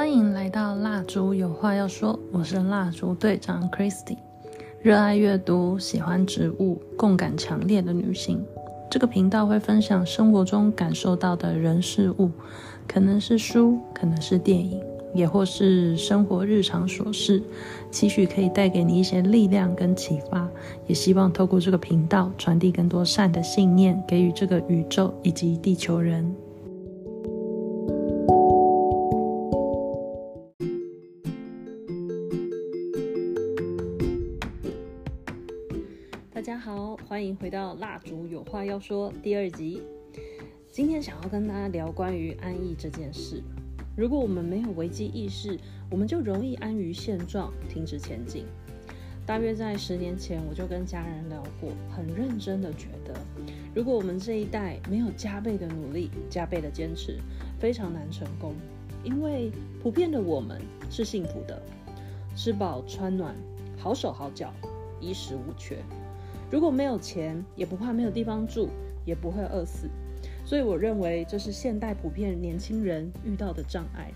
欢迎来到蜡烛有话要说，我是蜡烛队长 Christy，热爱阅读、喜欢植物、共感强烈的女性。这个频道会分享生活中感受到的人事物，可能是书，可能是电影，也或是生活日常琐事，期许可以带给你一些力量跟启发，也希望透过这个频道传递更多善的信念，给予这个宇宙以及地球人。大家好，欢迎回到《蜡烛有话要说》第二集。今天想要跟大家聊关于安逸这件事。如果我们没有危机意识，我们就容易安于现状，停止前进。大约在十年前，我就跟家人聊过，很认真的觉得，如果我们这一代没有加倍的努力、加倍的坚持，非常难成功。因为普遍的我们是幸福的，吃饱穿暖，好手好脚，衣食无缺。如果没有钱，也不怕没有地方住，也不会饿死。所以我认为这是现代普遍年轻人遇到的障碍。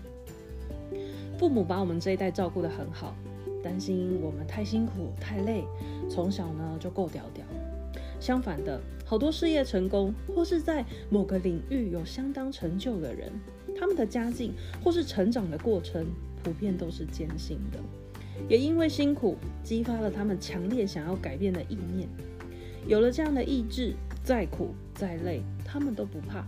父母把我们这一代照顾得很好，担心我们太辛苦太累，从小呢就够屌屌。相反的，好多事业成功或是在某个领域有相当成就的人，他们的家境或是成长的过程，普遍都是艰辛的。也因为辛苦，激发了他们强烈想要改变的意念。有了这样的意志，再苦再累，他们都不怕，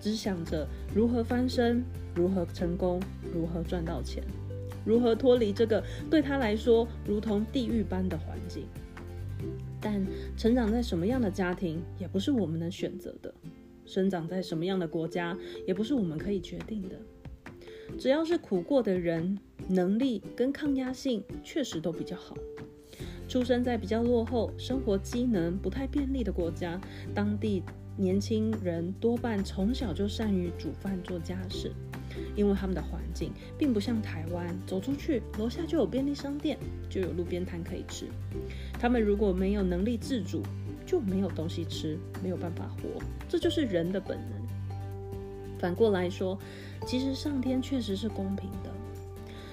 只想着如何翻身，如何成功，如何赚到钱，如何脱离这个对他来说如同地狱般的环境。但成长在什么样的家庭，也不是我们能选择的；生长在什么样的国家，也不是我们可以决定的。只要是苦过的人，能力跟抗压性确实都比较好。出生在比较落后、生活机能不太便利的国家，当地年轻人多半从小就善于煮饭做家事，因为他们的环境并不像台湾，走出去楼下就有便利商店，就有路边摊可以吃。他们如果没有能力自主，就没有东西吃，没有办法活，这就是人的本能。反过来说，其实上天确实是公平的。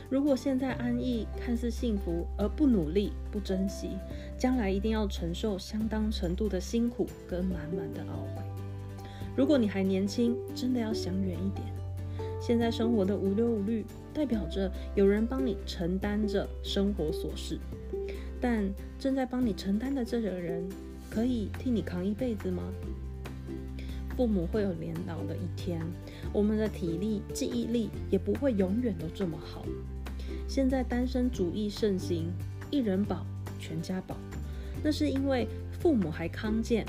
如果现在安逸、看似幸福而不努力、不珍惜，将来一定要承受相当程度的辛苦跟满满的懊悔。如果你还年轻，真的要想远一点。现在生活的无忧无虑，代表着有人帮你承担着生活琐事，但正在帮你承担的这个人，可以替你扛一辈子吗？父母会有年老的一天，我们的体力、记忆力也不会永远都这么好。现在单身主义盛行，一人保全家保，那是因为父母还康健，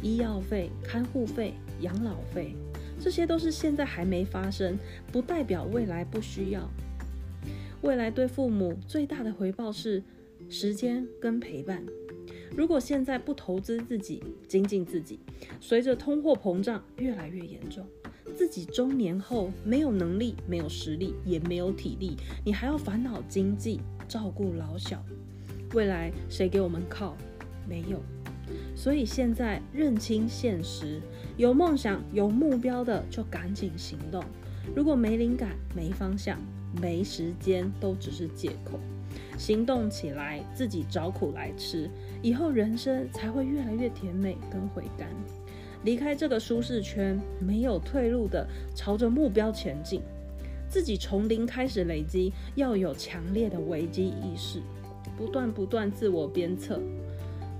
医药费、看护费、养老费，这些都是现在还没发生，不代表未来不需要。未来对父母最大的回报是时间跟陪伴。如果现在不投资自己、精进自己，随着通货膨胀越来越严重，自己中年后没有能力、没有实力、也没有体力，你还要烦恼经济、照顾老小，未来谁给我们靠？没有。所以现在认清现实，有梦想、有目标的就赶紧行动。如果没灵感、没方向、没时间，都只是借口。行动起来，自己找苦来吃，以后人生才会越来越甜美跟回甘。离开这个舒适圈，没有退路的，朝着目标前进。自己从零开始累积，要有强烈的危机意识，不断不断自我鞭策。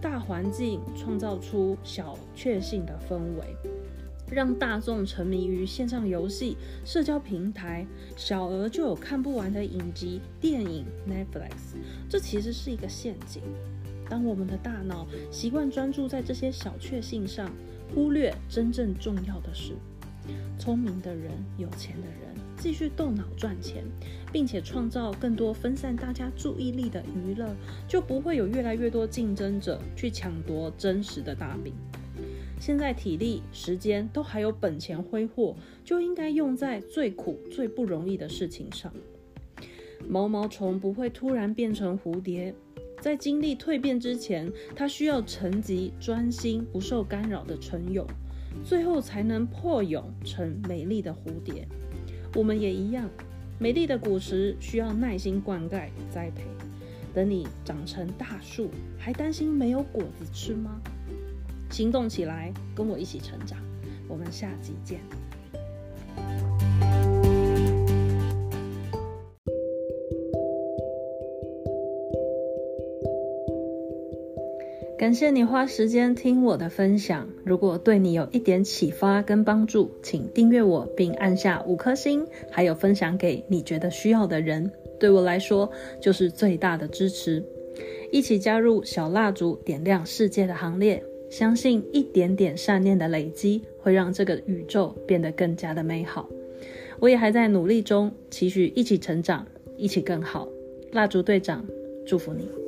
大环境创造出小确幸的氛围。让大众沉迷于线上游戏、社交平台，小额就有看不完的影集、电影、Netflix，这其实是一个陷阱。当我们的大脑习惯专注在这些小确幸上，忽略真正重要的事，聪明的人、有钱的人继续动脑赚钱，并且创造更多分散大家注意力的娱乐，就不会有越来越多竞争者去抢夺真实的大饼。现在体力、时间都还有本钱挥霍，就应该用在最苦、最不容易的事情上。毛毛虫不会突然变成蝴蝶，在经历蜕变之前，它需要沉寂、专心、不受干扰的成蛹，最后才能破蛹成美丽的蝴蝶。我们也一样，美丽的果实需要耐心灌溉栽培，等你长成大树，还担心没有果子吃吗？行动起来，跟我一起成长。我们下集见。感谢你花时间听我的分享。如果对你有一点启发跟帮助，请订阅我并按下五颗星，还有分享给你觉得需要的人。对我来说，就是最大的支持。一起加入小蜡烛点亮世界的行列，相信一点点善念的累积，会让这个宇宙变得更加的美好。我也还在努力中，期许一起成长，一起更好。蜡烛队长，祝福你。